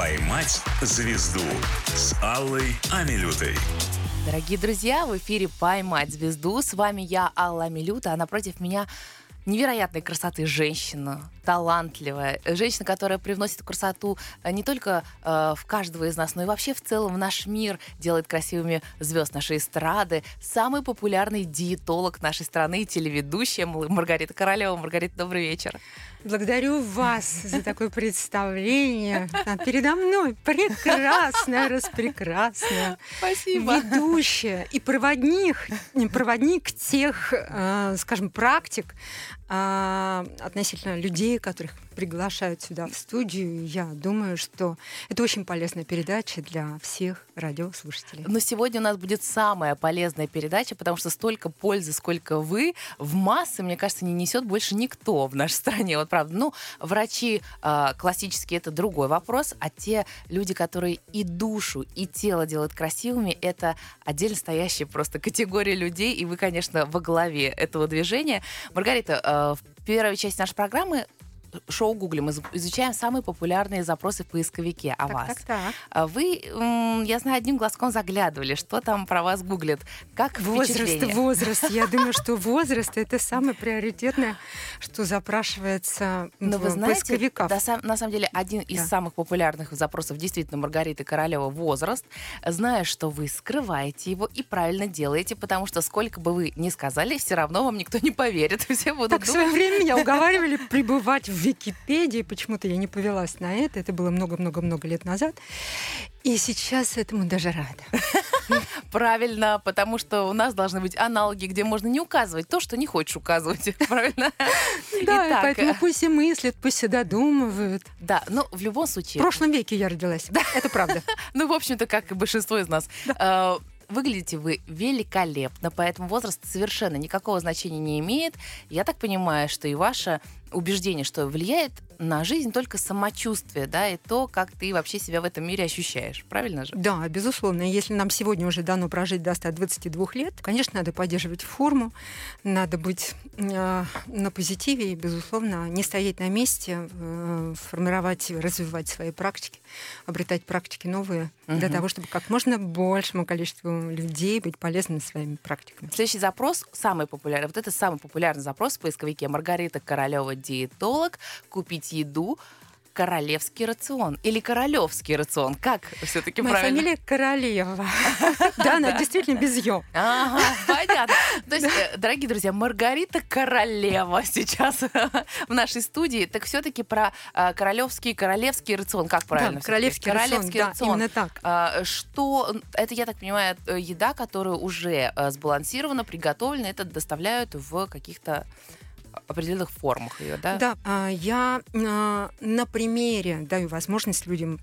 «Поймать звезду» с Аллой Амилютой. Дорогие друзья, в эфире «Поймать звезду». С вами я, Алла Амилюта, а напротив меня невероятной красоты женщина, талантливая, женщина, которая привносит красоту э, не только э, в каждого из нас, но и вообще в целом в наш мир, делает красивыми звезд нашей эстрады, самый популярный диетолог нашей страны, телеведущая Маргарита Королева. Маргарита, добрый вечер. Благодарю вас за такое представление. Передо мной прекрасная, распрекрасная Спасибо. ведущая и проводник, проводник тех, э, скажем, практик э, относительно людей, которых приглашают сюда в студию. Я думаю, что это очень полезная передача для всех радиослушателей. Но сегодня у нас будет самая полезная передача, потому что столько пользы, сколько вы, в массы, мне кажется, не несет больше никто в нашей стране. Вот правда. Ну, врачи э, классические это другой вопрос, а те люди, которые и душу, и тело делают красивыми, это отдельно стоящая просто категория людей, и вы, конечно, во главе этого движения. Маргарита, э, в первой части нашей программы шоу Гугли мы изучаем самые популярные запросы в поисковике о так, вас. Так, так. А Вы, я знаю, одним глазком заглядывали, что там про вас гуглят. Как возраст, возраст. Я думаю, что возраст это самое приоритетное, что запрашивается Но в вы знаете, да, сам- на самом деле один из Да. самых популярных запросов действительно Маргариты Королева возраст. Зная, что вы скрываете его и правильно делаете, потому что сколько бы вы ни сказали, все равно вам никто не поверит. Все будут Так в думать, свое время меня уговаривали пребывать в Википедии. Почему-то я не повелась на это. Это было много-много-много лет назад. И сейчас этому даже рада. правильно, потому что у нас должны быть аналоги, где можно не указывать то, что не хочешь указывать. Правильно? Да, Итак, поэтому э, пусть и мыслят, пусть и додумывают. Да, но в любом В случае, прошлом веке я родилась. Это правда. ну, в общем-то, как и большинство из нас. Э, Выглядите вы великолепно, поэтому возраст совершенно никакого значения не имеет. Я так понимаю, что и ваше убеждение, что влияет на жизнь только самочувствие, да, и то, как ты вообще себя в этом мире ощущаешь. Правильно же? Да, безусловно. Если нам сегодня уже дано прожить до 122 лет, конечно, надо поддерживать форму, надо быть э, на позитиве и, безусловно, не стоять на месте, э, формировать, развивать свои практики, обретать практики новые, для Мгм. того, чтобы как можно большему количеству людей быть полезными своими практиками. Следующий запрос, самый популярный, вот это самый популярный запрос в поисковике Маргарита Королева диетолог, купить еду, королевский рацион или королевский рацион. Как все-таки Моя правильно? фамилия Королева. Да, она действительно без «ё». Ага, понятно. То есть, э, дорогие друзья, Маргарита Королева сейчас в нашей студии. Так все-таки про э, королевский королевский рацион. Как правильно? Королевский рацион, именно так. А, Что это, я так понимаю, э, еда, которая уже э, сбалансирована, приготовлена, это доставляют в каких-то определенных формах ее, да? Да, а, я а, на примере даю возможность людям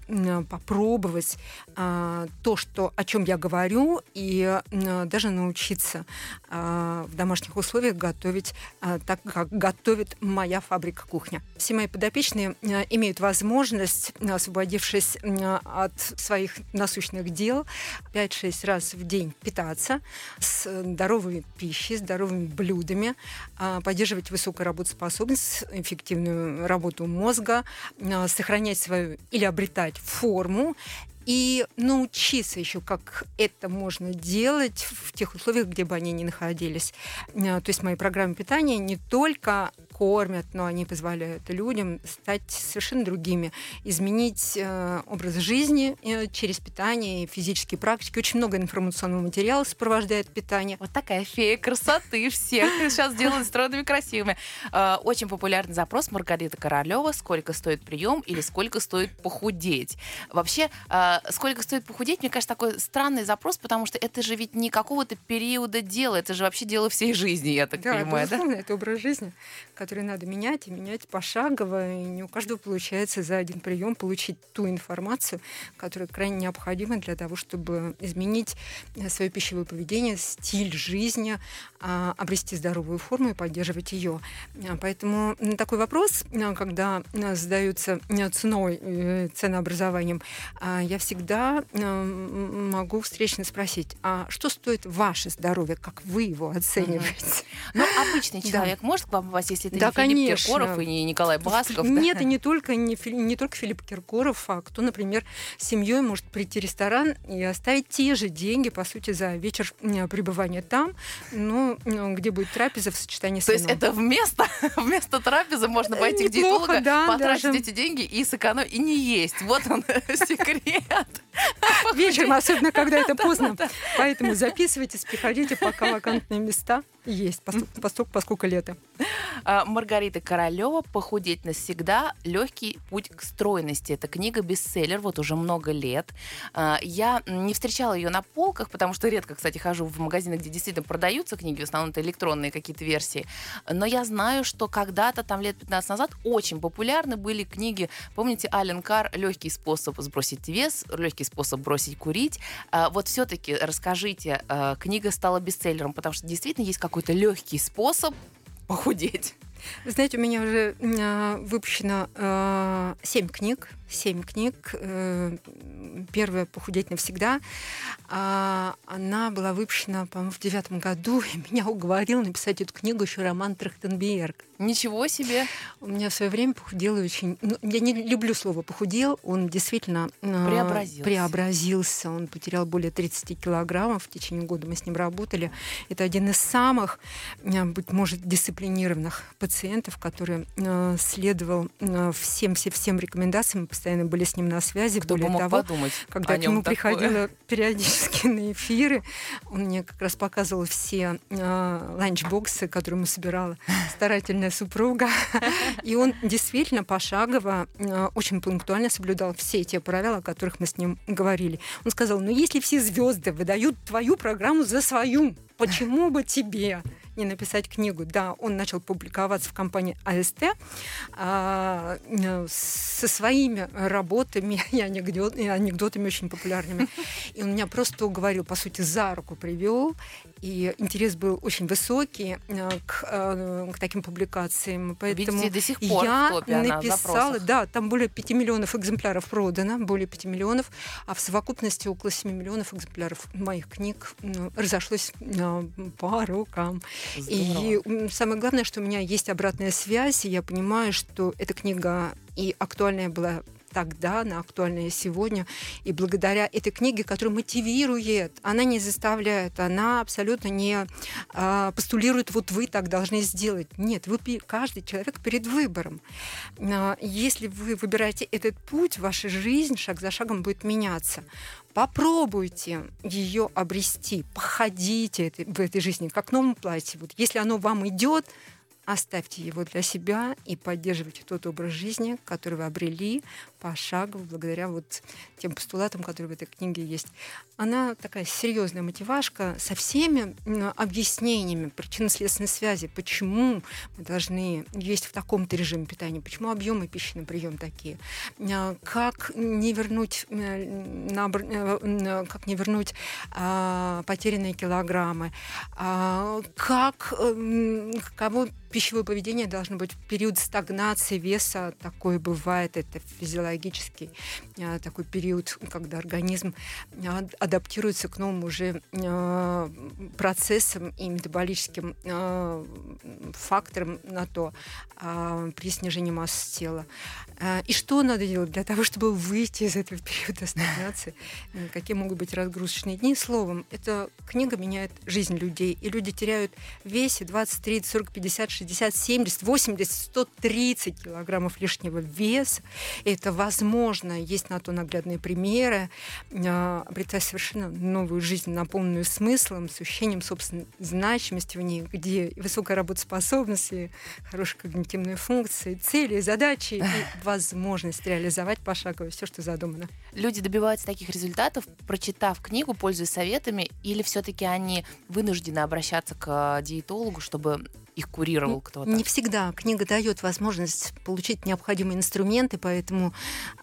попробовать а, то, что, о чем я говорю, и даже научиться в домашних условиях готовить так, как готовит моя фабрика кухня. Все мои подопечные имеют возможность, освободившись от своих насущных дел, 5-6 раз в день питаться здоровой пищей, здоровыми блюдами, поддерживать высокую работоспособность, эффективную работу мозга, а, сохранять свою или обретать форму и научиться еще, как это можно делать в тех условиях, где бы они ни находились. А, То есть мои программы питания не только кормят, но они позволяют людям стать совершенно другими, изменить э, образ жизни э, через питание и физические практики. Очень много информационного материала сопровождает питание. Вот такая фея красоты всех сейчас делают стройными красивыми. Э, Очень популярный запрос Маргарита Королева. Сколько стоит прием или сколько стоит похудеть? Вообще, э, сколько стоит похудеть, мне кажется, такой странный запрос, потому что это же ведь не какого-то периода дела, это же вообще дело всей жизни, я так Да, понимаю, да? это образ жизни, который надо менять и менять пошагово. И не у каждого получается за один прием получить ту информацию, которая крайне необходима для того, чтобы изменить э, свое пищевое поведение, стиль жизни, обрести здоровую форму и поддерживать ее. А, Поэтому такой вопрос, а, когда а, задаются а, ценой, э, ценообразованием, а, я всегда могу встречно спросить, а что стоит ваше здоровье, как вы его оцениваете? Ну, обычный человек может к вам попасть, если это Да, не Филипп конечно. Киркоров и не Николай Басков? Нет, и не только, не, не только Филипп Киркоров, а кто, например, с семьей может прийти в ресторан и оставить те же деньги, по сути, за вечер пребывания там, но м, где будет трапеза в сочетании с То есть вином. это вместо, вместо трапезы можно пойти к Неплохо, диетолога, да, потратить даже. эти деньги и сэкономить, и не есть. Вот он секрет. Вечером, особенно когда это поздно. Поэтому записывайтесь, приходите, пока вакантные места есть, поскольку, поскольку лето. А, Маргарита Королева «Похудеть навсегда. Легкий путь к стройности». Это книга бестселлер вот уже много лет. А, Я не встречала ее на полках, потому что редко, кстати, хожу в магазины, где действительно продаются книги, в основном это электронные какие-то версии. Но я знаю, что когда-то, там лет 15 назад, очень популярны были книги, помните, Ален Кар «Легкий способ сбросить вес», «Легкий способ бросить курить». А, Вот все-таки расскажите, а, книга стала бестселлером, потому что действительно есть какой-то легкий способ похудеть. Знаете, у меня уже а, выпущено а, семь книг. Семь книг. Э, Первая «Похудеть навсегда». А, Она была выпущена, по-моему, в девятом году. И меня уговорил написать эту книгу еще Роман Трахтенберг. Ничего себе. У меня в свое время похудел очень... ну, я не люблю слово «похудел». Он действительно а, Преобразился. преобразился. Он потерял более 30 килограммов. В течение года мы с ним работали. Это один из самых, а, быть может, дисциплинированных пациентов, который следовал а, всем, всем, всем рекомендациям. Мы постоянно были с ним на связи. Кто бы Более мог того, подумать когда о к нем нему такое? приходила периодически на эфиры, он мне как раз показывал все э, ланчбоксы, которые ему собирала старательная супруга. И он действительно пошагово, э, очень пунктуально соблюдал все те правила, о которых мы с ним говорили. Он сказал, ну если все звезды выдают твою программу за свою, почему бы тебе не написать книгу. Да, он начал публиковаться в компании АСТ а, э, со своими работами и, анекдот- и анекдотами очень популярными. И он меня просто уговорил, по сути, за руку привел. И интерес был очень высокий э, к, э, к таким публикациям. Поэтому Видите, до сих пор я написала, да, там более 5 миллионов экземпляров продано, более 5 миллионов, а в совокупности около 7 миллионов экземпляров моих книг разошлось по рукам. И м, самое главное, что у меня есть обратная связь, и я понимаю, что эта книга и актуальная была тогда, она актуальная сегодня. И благодаря этой книге, которая мотивирует, она не заставляет, она абсолютно не а, постулирует, вот вы так должны сделать. Нет, вы, каждый человек перед выбором. А, Если вы выбираете этот путь, ваша жизнь шаг за шагом будет меняться. Попробуйте ее обрести, походите в этой жизни, как в новом платье. Вот если оно вам идет, оставьте его для себя и поддерживайте тот образ жизни, который вы обрели пошагово благодаря вот тем постулатам, которые в этой книге есть. Она такая серьезная мотивашка со всеми м, объяснениями причинно-следственной связи, почему мы должны есть в таком-то режиме питания, почему объемы пищи на прием такие, А, как не вернуть, э, э, как не вернуть потерянные килограммы, как каково пищевое поведение должно быть в период стагнации веса, такое бывает, это физиологический а, такой период, когда организм а, адаптируется к новым уже а, процессам и метаболическим факторам на то при снижении массы тела. И что надо делать для того, чтобы выйти из этого периода стагнации? Э, Какие могут быть разгрузочные дни? Словом, эта книга меняет жизнь людей. И люди теряют в весе 20, 30, 40, 50, 60, 70, 80, 130 килограммов лишнего веса. Это возможно. Есть на то наглядные примеры. А, Обретая совершенно новую жизнь, наполненную смыслом, с ощущением собственной значимости в ней, где высокая работоспособность, и хорошие когнитивные функции, цели, задачи и возможность реализовать пошагово все, что задумано. Люди добиваются таких результатов, прочитав книгу, пользуясь советами, или все-таки они вынуждены обращаться к э, диетологу, чтобы их курировал кто-то? Не всегда. Книга дает возможность получить необходимые инструменты, поэтому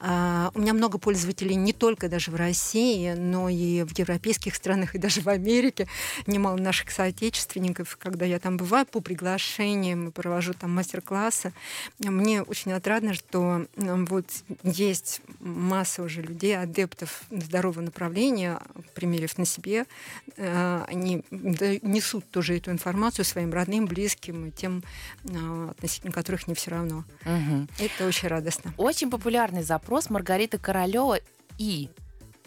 э, у меня много пользователей не только даже в России, но и в европейских странах, и даже в Америке. Немало наших соотечественников, когда я там бываю по приглашениям, провожу там мастер-классы. Мне очень отрадно, что вот есть масса уже людей, адептов здорового направления, примерив на себе, э, они несут тоже эту информацию своим родным, близким и тем, э, относительно которых не все равно. Угу. Это очень радостно. Очень популярный запрос Маргарита Королева и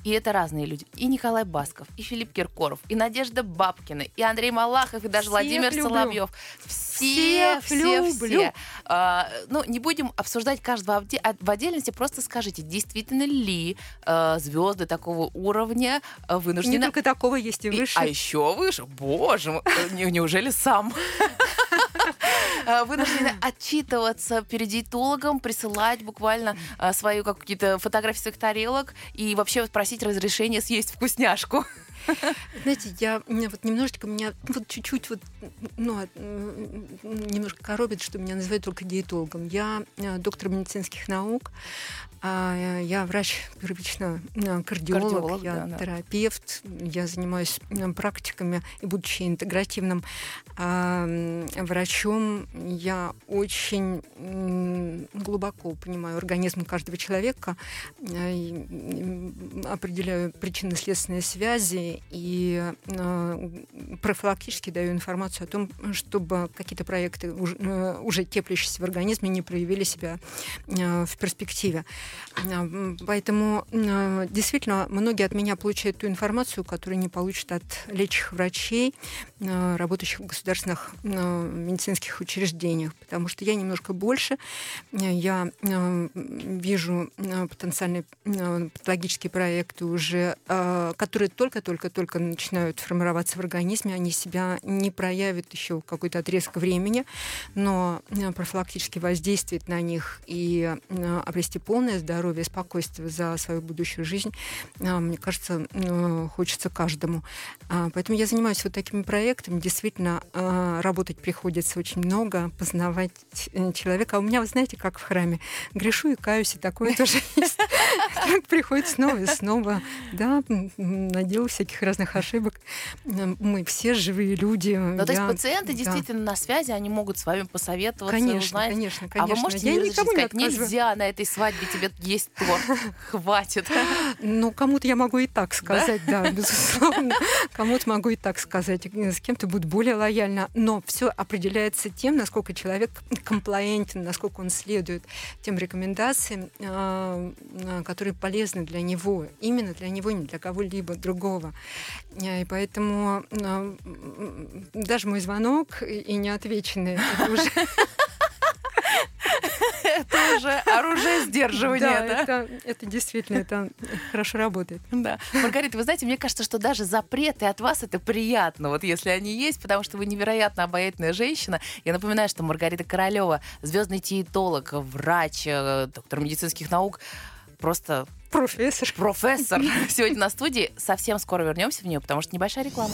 и это разные люди. И Николай Басков, и Филипп Киркоров, и Надежда Бабкина, и Андрей Малахов, и даже Всех Владимир люблю. Соловьев. Все, все, люблю. все. А, ну, не будем обсуждать каждого в отдельности, просто скажите, действительно ли а, звезды такого уровня а, вынуждены... Не только такого, есть и выше. И, а еще выше? Боже мой, неужели сам? А, вынуждены отчитываться перед диетологом, присылать буквально а, свою какие-то фотографии своих тарелок и вообще просить разрешения съесть вкусняшку. Знаете, я вот немножечко меня вот чуть-чуть вот ну немножко коробит, что меня называют только диетологом. Я э, доктор медицинских наук, а я врач первично кардиолог, кардиолог я да, терапевт, да. я занимаюсь практиками и будучи интегративным врачом, я очень глубоко понимаю организм каждого человека, э, определяю причинно-следственные связи и э, профилактически даю информацию о том, чтобы какие-то проекты уже, э, уже теплящиеся в организме не проявили себя в перспективе. Поэтому действительно многие от меня получают ту информацию, которую не получат от лечащих врачей, работающих в государственных медицинских учреждениях, потому что я немножко больше, я вижу потенциальные патологические проекты уже, которые только-только-только начинают формироваться в организме, они себя не проявят еще какой-то отрезок времени, но профилактически воздействовать на них и обрести полное здоровье, спокойствие за свою будущую жизнь, мне кажется, хочется каждому. Поэтому я занимаюсь вот такими проектами. Действительно, работать приходится очень много, познавать э, человека. А у меня, вы знаете, как в храме, грешу и каюсь, и такое тоже есть. Приходит снова и снова. Да, наделал всяких разных ошибок. Мы все живые люди. Ну, то есть пациенты действительно на связи, они могут с вами посоветоваться, конечно, Конечно, конечно. А вы можете я никому сказать, нельзя на этой свадьбе тебе есть торт, хватит. Ну, кому-то я могу и так сказать, да, да безусловно. Кому-то могу и так сказать. С кем-то будет более лояльно. Но все определяется тем, насколько человек комплаентен, насколько он следует тем рекомендациям, а, а, которые полезны для него. Именно для него, не для кого-либо другого. И поэтому даже мой звонок и неотвеченный, уже уже оружие сдерживания, да? Это, это действительно, это хорошо работает. Да. Маргарита, вы знаете, мне кажется, что даже запреты от вас это приятно, вот если они есть, потому что вы невероятно обаятельная женщина. Я напоминаю, что Маргарита Королева, звездный диетолог, врач, э, доктор медицинских наук, просто Профессор. Профессор. Сегодня на студии. Совсем скоро вернемся в нее, потому что небольшая реклама.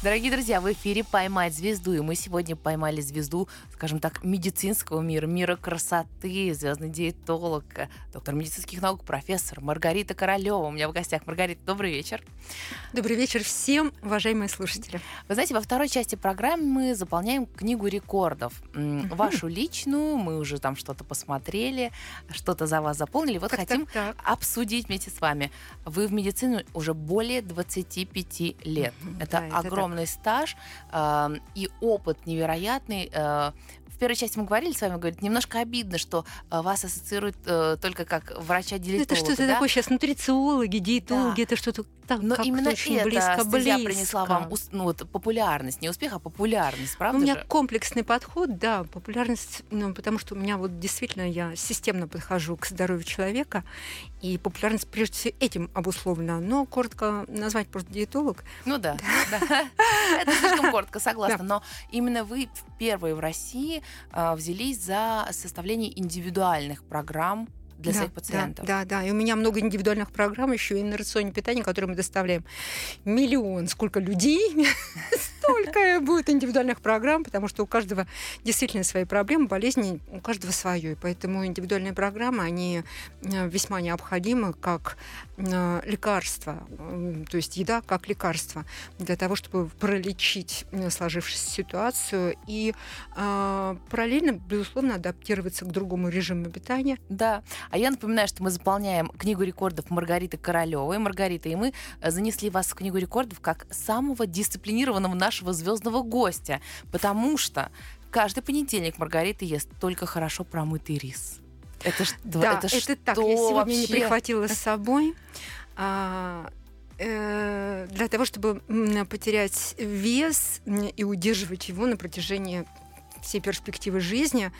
Дорогие друзья, в эфире «Поймать звезду», и мы сегодня поймали звезду, скажем так, медицинского мира, мира красоты, звездный диетолог, доктор медицинских наук, профессор Маргарита Королева. У меня в гостях Маргарита, добрый вечер. Добрый вечер всем, уважаемые слушатели. Вы знаете, во второй части программы мы заполняем книгу рекордов. Вашу личную, мы уже там что-то посмотрели, что-то за вас заполнили. Вот так, хотим так, так. обсудить вместе с вами. Вы в медицине уже более 25 лет. Это да, огромное огромный стаж э, и опыт невероятный. Э, в первой части мы говорили с вами, говорит, немножко обидно, что э, вас ассоциируют э, только как врача-диетолога. Это что-то да? такое сейчас, нутрициологи, диетологи, да. это что-то так, Но именно очень это близко, близко. принесла вам ну, вот, популярность, не успех, а популярность, правда У меня же? комплексный подход, да, популярность, ну, потому что у меня вот действительно я системно подхожу к здоровью человека, и популярность прежде всего этим обусловлена. Но коротко назвать просто диетолог. Ну да, это слишком коротко, согласна. Но именно вы первые в России а, взялись за составление индивидуальных программ для да, своих пациентов. Да, да, да. И у меня много индивидуальных программ еще и на рационе питания, которые мы доставляем. Миллион. Сколько людей, столько будет индивидуальных программ, потому что у каждого действительно свои проблемы, болезни, у каждого свое. И поэтому индивидуальные программы, они э, весьма необходимы как лекарство, то есть еда как лекарство для того, чтобы пролечить э, сложившуюся ситуацию и параллельно, безусловно, адаптироваться к другому режиму питания. Да. А я напоминаю, что мы заполняем книгу рекордов Маргариты Королевой. Маргарита, и мы занесли вас в книгу рекордов как самого дисциплинированного нашего звездного гостя, потому что каждый понедельник Маргарита ест только хорошо промытый рис. Это, что, да, это, это что так. Я сегодня вообще? не прихватила с собой. А, э, для того, чтобы потерять вес и удерживать его на протяжении всей перспективы жизни,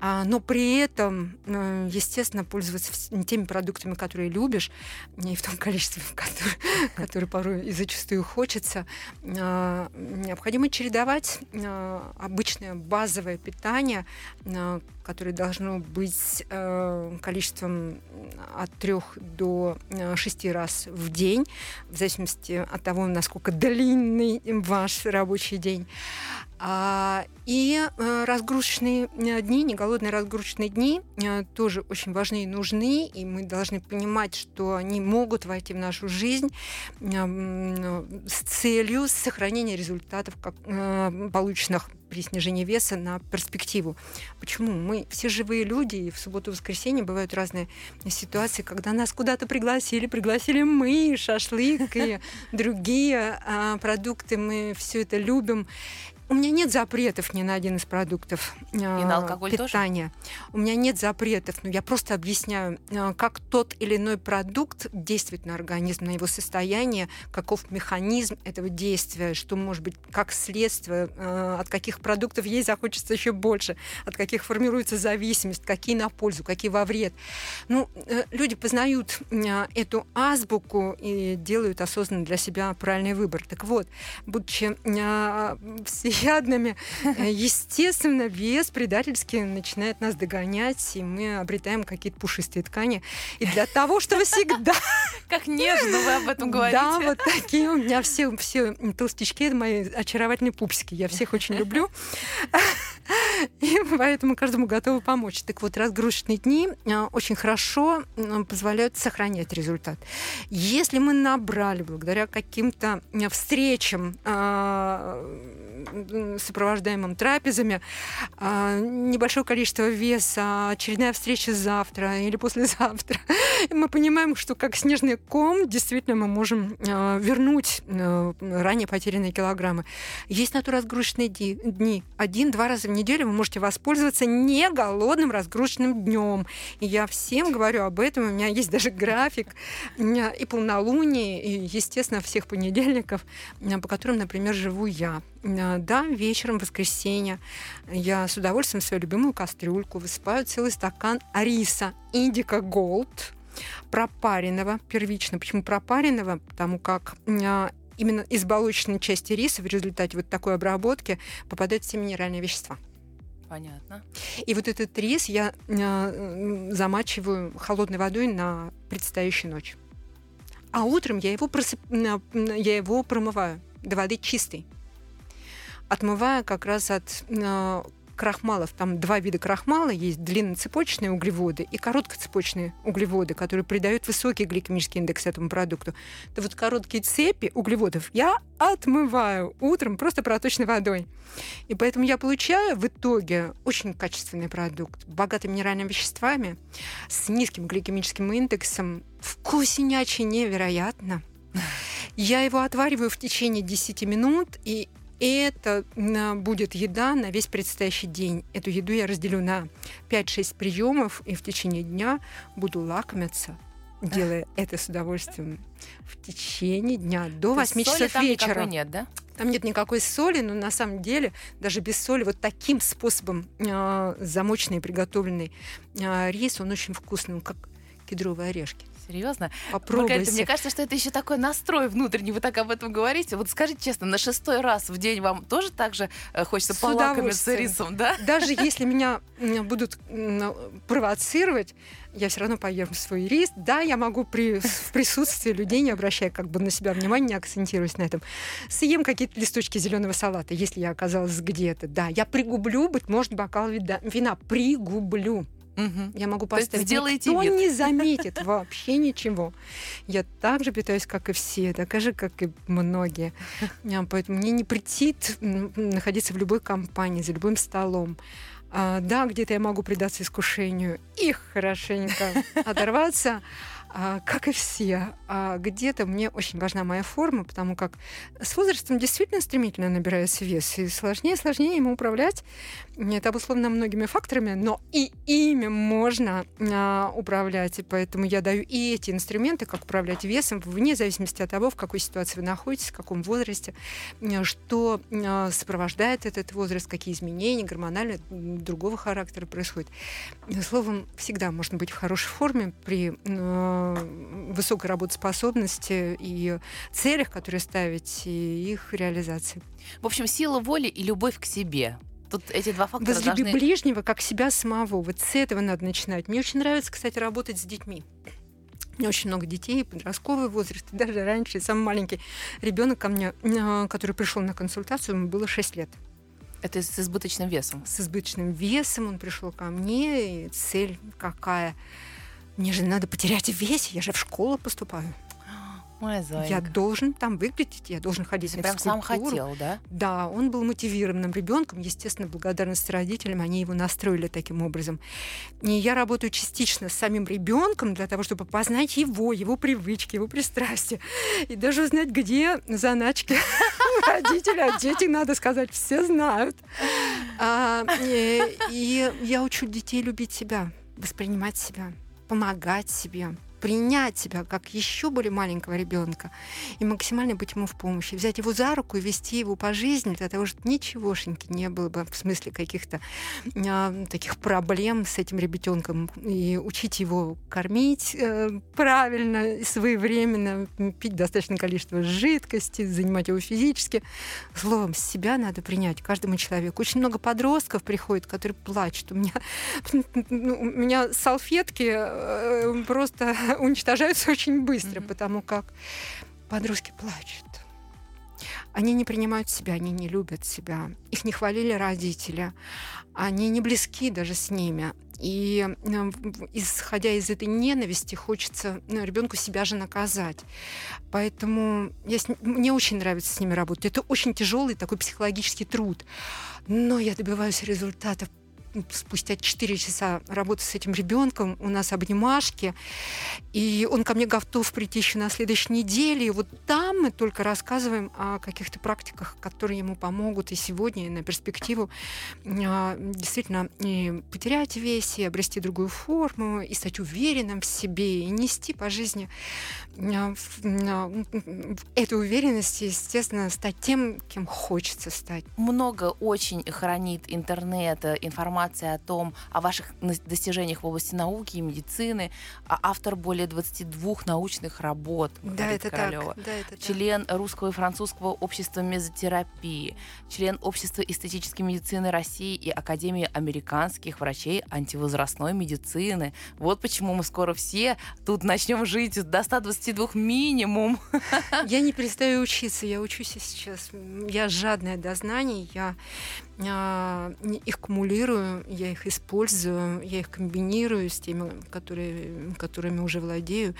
но при этом, э, естественно, пользоваться теми продуктами, которые любишь, не в том количестве, которое, которое порой и зачастую хочется. А, необходимо чередовать а, обычное базовое питание, которое должно быть э, количеством от трех до э, шести раз в день, в зависимости от того, насколько длинный ваш рабочий день. И разгрузочные дни, не голодные разгрузочные дни э, тоже очень важны и нужны, и мы должны понимать, что они могут войти в нашу жизнь э, с целью сохранения результатов, как, э, полученных при снижении веса на перспективу. Почему? Мы все живые люди, и в субботу и воскресенье бывают разные ситуации, когда нас куда-то пригласили, пригласили мы, шашлык и другие продукты, мы все это любим. У меня нет запретов ни на один из продуктов И на алкоголь питания. Тоже? У меня нет запретов, но я просто объясняю, э, как тот или иной продукт действует на организм, на его состояние, каков механизм этого действия, что может быть как следствие, э, от каких продуктов есть захочется еще больше, от каких формируется зависимость, какие на пользу, какие во вред. Ну, э, люди познают эту азбуку и делают осознанно для себя правильный выбор. Так вот, будучи все плотоядными, э, естественно, вес предательски начинает нас догонять, и мы обретаем какие-то пушистые ткани. И для того, чтобы всегда... Как нежно вы об этом говорите. Да, вот такие у меня все, все толстячки, это мои очаровательные пупсики. Я всех очень люблю. И поэтому каждому готова помочь. Так вот, разгрузочные дни э, очень хорошо позволяют сохранять результат. Если мы набрали благодаря каким-то э, встречам сопровождаемым трапезами, а, небольшое количество веса, очередная встреча завтра или послезавтра. Мы понимаем, что как снежный ком действительно мы можем а, вернуть а, ранее потерянные килограммы. Есть на то разгрузочные дни. Один-два раза в неделю вы можете воспользоваться не голодным разгрузочным днем. Я всем говорю об этом. У меня есть даже график и полнолуние, и, естественно, всех понедельников, по которым, например, живу я. Да, вечером, в воскресенье, я с удовольствием свою любимую кастрюльку высыпаю целый стакан риса Индика Голд, пропаренного первично. Почему пропаренного? Потому как а, именно из молочной части риса в результате вот такой обработки попадают все минеральные вещества. Понятно. И вот этот рис я э, замачиваю холодной водой на предстоящую ночь. А утром я его, просып... я его промываю до воды чистой отмывая как раз от э, крахмалов. Там два вида крахмала есть. Длинноцепочные углеводы и короткоцепочные углеводы, которые придают высокий гликемический индекс этому продукту. То вот короткие цепи углеводов я отмываю утром просто проточной водой. И поэтому я получаю в итоге очень качественный продукт, богатый минеральными веществами, с низким гликемическим индексом, вкуснячий невероятно. Я его отвариваю в течение 10 минут, и это будет еда на весь предстоящий день. Эту еду я разделю на 5-6 приемов и в течение дня буду лакомиться делая это с удовольствием в течение дня до 8 часов там вечера. Там нет, да? Там нет никакой соли, но на самом деле даже без соли вот таким способом э, замоченный приготовленный э, рис, он очень вкусный, он как кедровые орешки. Серьезно? Попробуйте. Маргарита, мне кажется, что это еще такой настрой внутренний. Вы так об этом говорите. Вот скажите честно, на шестой раз в день вам тоже так же э, хочется С полакомиться рисом, да? Даже если меня будут провоцировать, я все равно поем свой рис. Да, я могу при, в присутствии людей, не обращая как бы на себя внимания, не акцентируясь на этом, съем какие-то листочки зеленого салата, если я оказалась где-то. Да, я пригублю, быть может, бокал вина. Пригублю. Мгм. Я могу То есть поставить. сделаете Никто вид. не заметит вообще ничего. Я так же питаюсь, как и все, такая же, как и многие. А, Поэтому мне не претит находиться в любой компании, за любым столом. А, да, где-то я могу предаться искушению и хорошенько оторваться, как и все. А где-то мне очень важна моя форма, потому как с возрастом действительно стремительно набирается вес, и сложнее и сложнее ему управлять. Это обусловлено многими факторами, но и ими можно а, управлять, и поэтому я даю и эти инструменты, как управлять весом, вне зависимости от того, в какой ситуации вы находитесь, в каком возрасте, а, что а, сопровождает этот возраст, какие изменения гормональные, другого характера происходят. Словом, всегда можно быть в хорошей форме при высокой работоспособности и целях, которые ставить, и их реализации. В общем, сила воли и любовь к себе. Тут эти два фактора Возлюби должны... ближнего, как себя самого. Вот с этого надо начинать. Мне очень нравится, кстати, работать с детьми. У меня очень много детей, подростковый возраст, даже раньше. Самый маленький ребенок ко мне, э, который пришел на консультацию, ему было 6 лет. Это с избыточным весом. С избыточным весом он пришел ко мне, и цель какая? Мне же надо потерять в весе, я же в школу поступаю. Я должен там выглядеть, я должен ходить Ты на прям сам хотел, да? Да, он был мотивированным ребенком, естественно, благодарность родителям, они его настроили таким образом. И я работаю частично с самим ребенком для того, чтобы познать его, его привычки, его пристрастия. И даже узнать, где заначки родителей, а дети, надо сказать, все знают. А, э, И я учу детей любить себя, воспринимать себя, помогать себе, принять себя как еще более маленького ребенка и максимально быть ему в помощи, взять его за руку и вести его по жизни для того, чтобы ничегошеньки не было бы в смысле каких-то а, таких проблем с этим ребятенком и учить его кормить э, правильно, своевременно, пить достаточное количество жидкости, занимать его физически. Словом, себя надо принять каждому человеку. Очень много подростков приходит, которые плачут. У меня, ну, у меня салфетки э, просто уничтожаются очень быстро, Мгм. потому как подростки плачут. Они не принимают себя, они не любят себя. Их не хвалили родители. Они не близки даже с ними. И э, исходя из этой ненависти, хочется ну, ребенку себя же наказать. Поэтому я с мне очень нравится с ними работать. Это очень тяжелый такой психологический труд. Но я добиваюсь результатов спустя 4 часа работы с этим ребенком, у нас обнимашки, и он ко мне готов прийти еще на следующей неделе. И вот там мы только рассказываем о каких-то практиках, которые ему помогут и сегодня, и на перспективу а, действительно и потерять вес, и обрести другую форму, и стать уверенным в себе, и нести по жизни а, а, в эту уверенность, и, естественно, стать тем, кем хочется стать. Много очень хранит интернет э, информация о том, о ваших достижениях в области науки и медицины. А автор более 22 научных работ. Да, это Королева. так. Да, это так. член русского и французского общества мезотерапии, член общества эстетической медицины России и Академии американских врачей антивозрастной медицины. Вот почему мы скоро все тут начнем жить до 122 минимум. Я не перестаю учиться, я учусь сейчас. Я жадная до знаний, я а, их кумулирую, я их использую, я их комбинирую с теми, которые, которыми уже владею.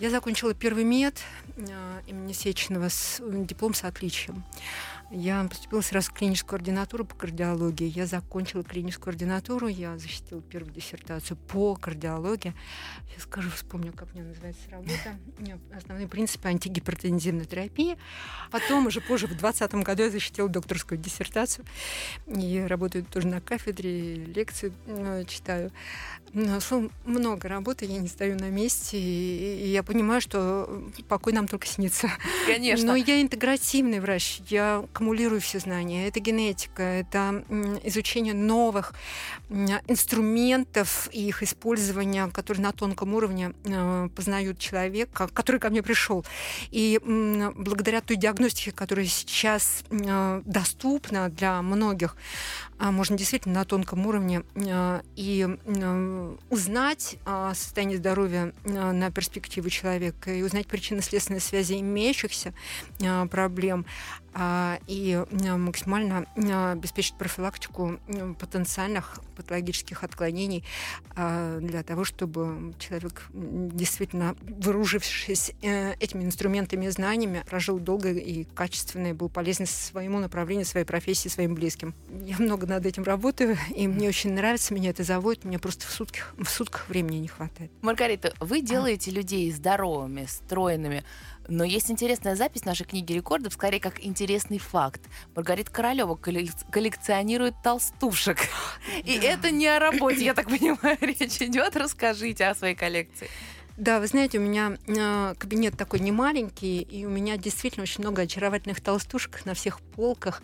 Я закончила первый мед а, имени Сеченова с диплом с отличием. Я поступила сразу в клиническую ординатуру по кардиологии. Я закончила клиническую ординатуру, я защитила первую диссертацию по кардиологии. Сейчас скажу, вспомню, как мне называется работа. Основные принципы антигипертензивной терапии. Потом, уже позже, в 2020 году я защитила докторскую диссертацию. И работаю тоже на кафедре, лекции э, читаю. Ну, словом, много работы, я не стою на месте. И, и я понимаю, что покой нам только снится. Конечно. Но я интегративный врач. Я аккумулирую все знания. Это генетика, это изучение новых инструментов и их использования, которые на тонком уровне э, познают человека, который ко мне пришел. И благодаря той диагностике, которая сейчас э, доступна для многих, а, можно действительно на тонком уровне э, и узнать о состоянии здоровья на перспективу человека и узнать причинно-следственные связи имеющихся проблем, и максимально обеспечить профилактику потенциальных патологических отклонений а, для того, чтобы человек действительно, вооружившись э, этими инструментами и знаниями, прожил долго и качественно, и был полезен своему направлению, своей профессии, своим близким. Я много над этим работаю, и мне очень нравится, меня это заводит, мне просто в сутках, в сутках времени не хватает. Маргарита, вы делаете а? людей здоровыми, стройными, но есть интересная запись нашей книги рекордов, скорее как интересный факт. Маргарита Королева коллекционирует толстушек. И это не о работе, я так понимаю, речь идет. Расскажите о своей коллекции. Да, вы знаете, у меня э, кабинет такой не маленький, и у меня действительно очень много очаровательных толстушек на всех полках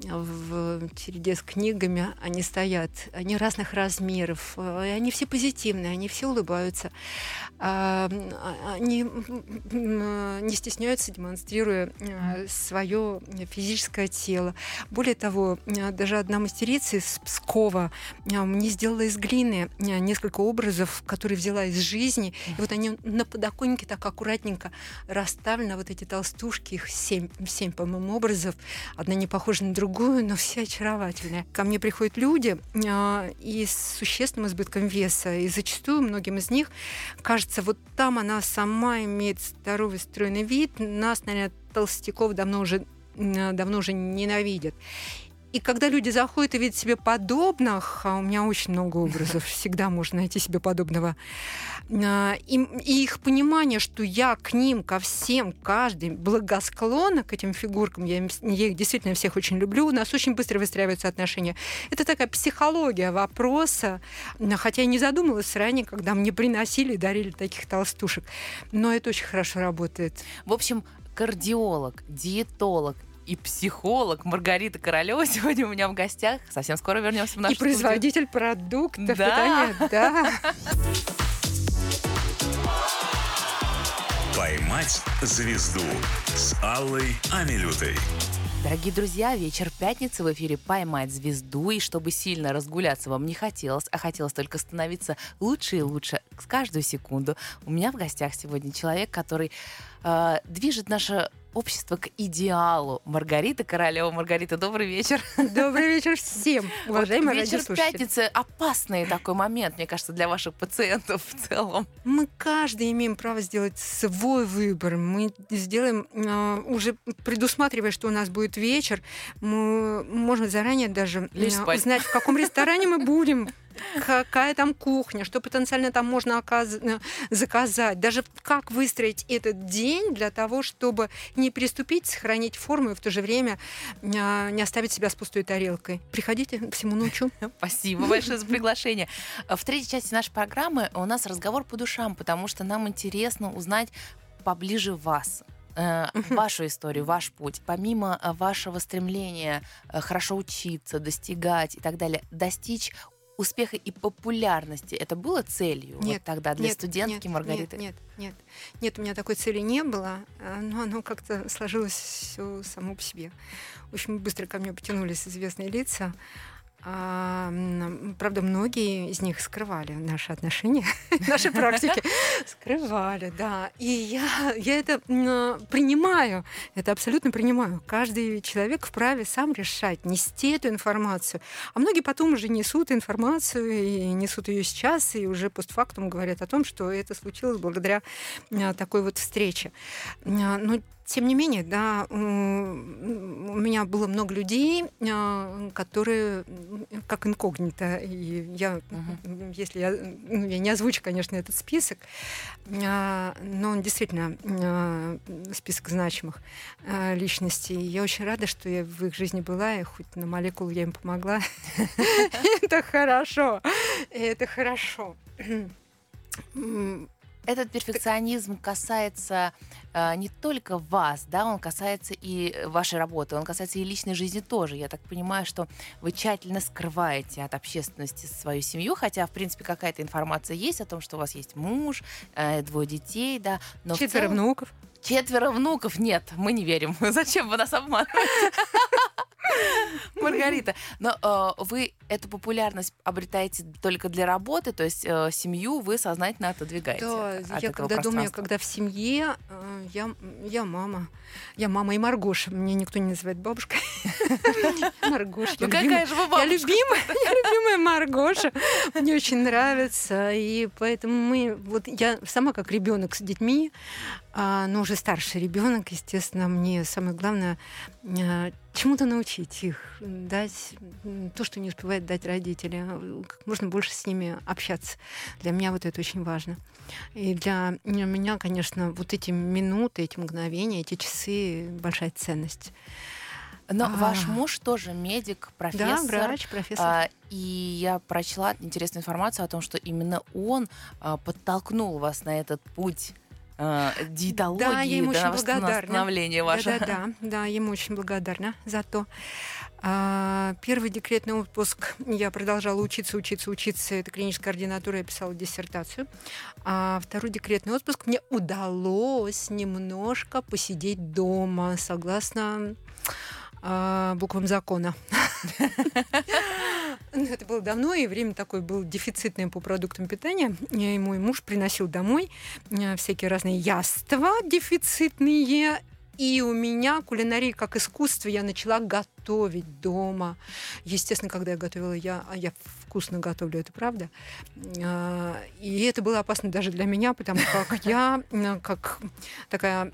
в череде с книгами они стоят, они разных размеров, э, и они все позитивные, они все улыбаются, а, они не стесняются, демонстрируя э, свое физическое тело. Более того, э, даже одна мастерица из Пскова мне сделала из глины несколько образов, которые взяла из жизни, и вот они на подоконнике так аккуратненько расставлены, вот эти толстушки, их семь, семь по-моему, образов, одна не похожа на другую, другую, но все очаровательные. Ко мне приходят люди э, и с существенным избытком веса, и зачастую многим из них кажется, вот там она сама имеет здоровый стройный вид, нас, наверное, толстяков давно уже давно уже ненавидят. И когда люди заходят и видят себе подобных, а у меня очень много образов, всегда можно найти себе подобного, а, и, и их понимание, что я к ним, ко всем, каждый благосклонна к этим фигуркам, я, я их действительно всех очень люблю, у нас очень быстро выстраиваются отношения. Это такая психология вопроса, хотя я не задумывалась ранее, когда мне приносили и дарили таких толстушек, но это очень хорошо работает. В общем, кардиолог, диетолог, и психолог Маргарита Королева сегодня у меня в гостях. Совсем скоро вернемся в нашу И производитель студию. продуктов да. питания. Да. Поймать звезду с Аллой Амилютой. Дорогие друзья, вечер пятницы в эфире «Поймать звезду». И чтобы сильно разгуляться вам не хотелось, а хотелось только становиться лучше и лучше с каждую секунду, у меня в гостях сегодня человек, который э, движет наше общество к идеалу. Маргарита Королева. Маргарита, добрый вечер. Добрый вечер всем, уважаемые вот Вечер пятницы — опасный такой момент, мне кажется, для ваших пациентов в целом. Мы каждый имеем право сделать свой выбор. Мы сделаем, э, уже предусматривая, что у нас будет вечер, мы можем заранее даже э, узнать, в каком ресторане мы будем, какая там кухня, что потенциально там можно оказ... Э, заказать, даже как выстроить этот день для того, чтобы не приступить, сохранить форму и в то же время а, не оставить себя с пустой тарелкой. Приходите, всему научу. Спасибо большое за приглашение. В третьей части нашей программы у нас разговор по душам, потому что нам интересно узнать поближе вас, э, вашу историю, ваш путь, помимо э, вашего стремления хорошо учиться, достигать и так далее, достичь успеха и популярности это было целью нет, вот тогда для нет, студентки нет, Маргариты? Нет, нет, нет. Нет, у меня такой цели не было, э, но оно как-то сложилось все само по себе. Очень быстро ко мне потянулись известные лица. А, правда, многие из них скрывали наши отношения, наши практики. Скрывали, да. И я, я это принимаю, это абсолютно принимаю. Каждый человек вправе сам решать, нести эту информацию. А многие потом уже несут информацию и несут ее сейчас, и уже постфактум говорят о том, что это случилось благодаря такой вот встрече. Но тем не менее, да, у меня было много людей, а, которые как инкогнито, и я, uh-huh. если я, ну, я не озвучу, конечно, этот список, а, но он действительно а, список значимых личностей. Я очень рада, что я в их жизни была, и хоть на молекулу я им помогла. Это хорошо, это хорошо этот перфекционизм касается э, не только вас, да, он касается и вашей работы, он касается и личной жизни тоже. Я так понимаю, что вы тщательно скрываете от общественности свою семью, хотя, в принципе, какая-то информация есть о том, что у вас есть муж, э, двое детей, да. Но Четверо целом... внуков. Четверо внуков? Нет, мы не верим. Зачем вы нас обманываете? Маргарита, но э, вы эту популярность обретаете только для работы, то есть э, семью вы сознательно отодвигаете. Да, от я когда думаю, когда в семье, э, я, я мама. Я мама и Маргоша. Мне никто не называет бабушкой. Маргоша. Ну какая же вы бабушка? Я любимая, я любимая Маргоша. Мне очень нравится. И поэтому мы, вот я сама как ребенок с детьми, а, но уже старший ребенок, естественно, мне самое главное э, чему-то научить их, дать то, что не успевает дать родители, как можно больше с ними общаться. Для меня вот это очень важно. И для меня, конечно, вот эти минуты, эти мгновения, эти часы большая ценность. Но а ваш муж тоже медик, профессор. Да, врач, профессор. А, и я прочла интересную информацию о том, что именно он а, подтолкнул вас на этот путь диетологии, да, я ему да, очень благодарна. ваше. Да, да, да, да, ему очень благодарна за то. А, первый декретный отпуск я продолжала учиться, учиться, учиться. Это клиническая ординатура, я писала диссертацию. А второй декретный отпуск мне удалось немножко посидеть дома, согласно а, буквам закона. Это было давно, и время такое было дефицитное по продуктам питания. И мой муж приносил домой э, всякие разные яства дефицитные, и у меня кулинария как искусство я начала готовить дома. Естественно, когда я готовила, я, а я вкусно готовлю, это правда. А, и это было опасно даже для меня, потому как я, как такая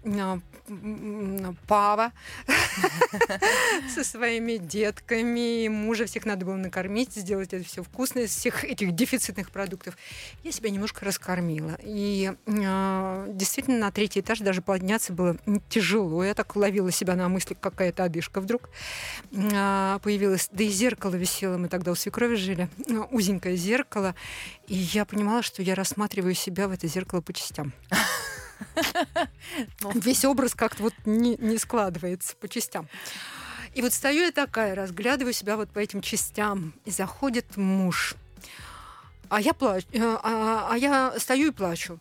пава со своими детками, мужа всех надо было накормить, сделать это все вкусно из всех этих дефицитных продуктов. Я себя немножко раскормила. И а, действительно на третий этаж даже подняться было тяжело. Я так ловила себя на мысли, какая-то одышка вдруг а, появилась. Да и зеркало висело, мы тогда у свекрови жили узенькое зеркало, и я понимала, что я рассматриваю себя в это зеркало по частям. Ну. Весь образ как-то вот не, не складывается по частям. И вот стою я такая, разглядываю себя вот по этим частям, и заходит муж. А я плачу, э, а, а я стою и плачу.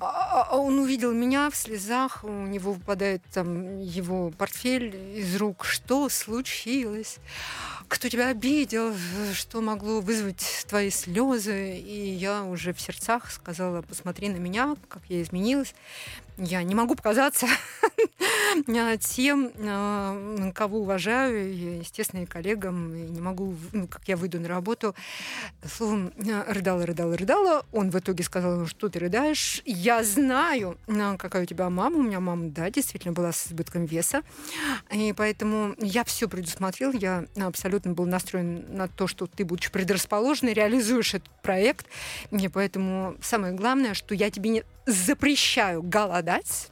А, а, а он увидел меня в слезах, у него выпадает там его портфель из рук. Что случилось? Кто тебя обидел? Что могло вызвать твои слезы? И я уже в сердцах сказала, посмотри на меня, как я изменилась я не могу показаться тем, а, кого уважаю, естественно, и коллегам, и не могу, ну, как я выйду на работу, словом, рыдала, рыдала, рыдала. Он в итоге сказал, ну, что ты рыдаешь? Я знаю, какая у тебя мама. У меня мама, да, действительно была с избытком веса. И поэтому я все предусмотрел, я абсолютно был настроен на то, что ты будешь предрасположен и реализуешь этот проект. И поэтому самое главное, что я тебе не запрещаю голодать,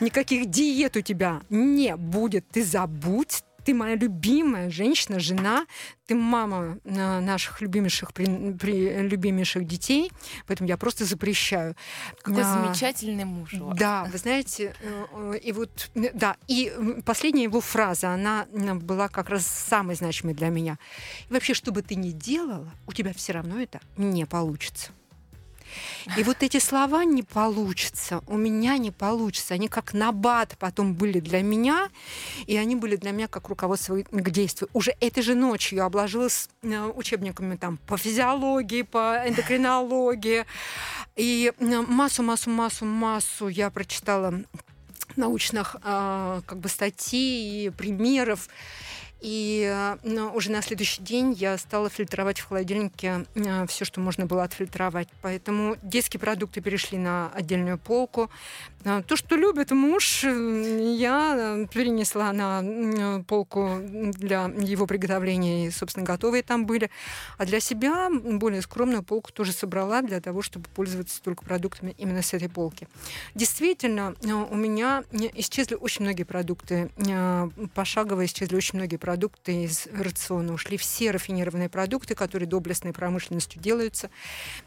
никаких диет у тебя не будет, ты забудь, ты моя любимая женщина, жена, ты мама э, наших любимейших, при, при, любимейших детей, поэтому я просто запрещаю. Какой а, замечательный муж. Да, вы знаете, э, и вот, да, и последняя его фраза, она была как раз самой значимой для меня. И вообще, что бы ты ни делала, у тебя все равно это не получится. И вот эти слова не получится, у меня не получится. Они как набат потом были для меня, и они были для меня как руководство к действию. Уже этой же ночью я обложилась э, учебниками там по физиологии, по эндокринологии. И массу, массу, массу, массу я прочитала научных э, как бы статей, примеров. И ну, уже на следующий день я стала фильтровать в холодильнике э, все, что можно было отфильтровать. Поэтому детские продукты перешли на отдельную полку. Э, то, что любит муж, я перенесла на полку для его приготовления, и, собственно, готовые там были. А для себя более скромную полку тоже собрала для того, чтобы пользоваться только продуктами именно с этой полки. Действительно, у меня исчезли очень многие продукты, пошагово исчезли очень многие продукты продукты из рациона. Ушли все рафинированные продукты, которые доблестной промышленностью делаются.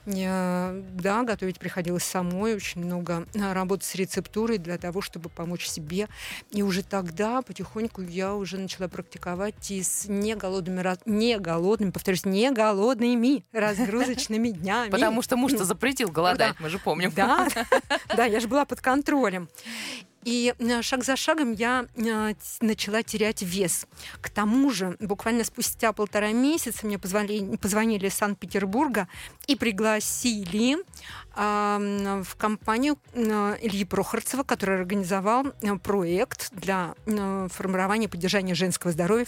Э, да, готовить приходилось самой. Очень много э, работы с рецептурой для того, чтобы помочь себе. И уже тогда потихоньку я уже начала практиковать и с неголодными, не голодными, повторюсь, не голодными разгрузочными днями. Потому что муж-то запретил голодать, мы же помним. Да, да, я же была под контролем. И э, шаг за шагом я э, начала терять вес. К тому же, буквально спустя полтора месяца мне позвонили, позвонили из Санкт-Петербурга и пригласили в компанию э, Ильи Прохорцева, который организовал проект для формирования и поддержания женского здоровья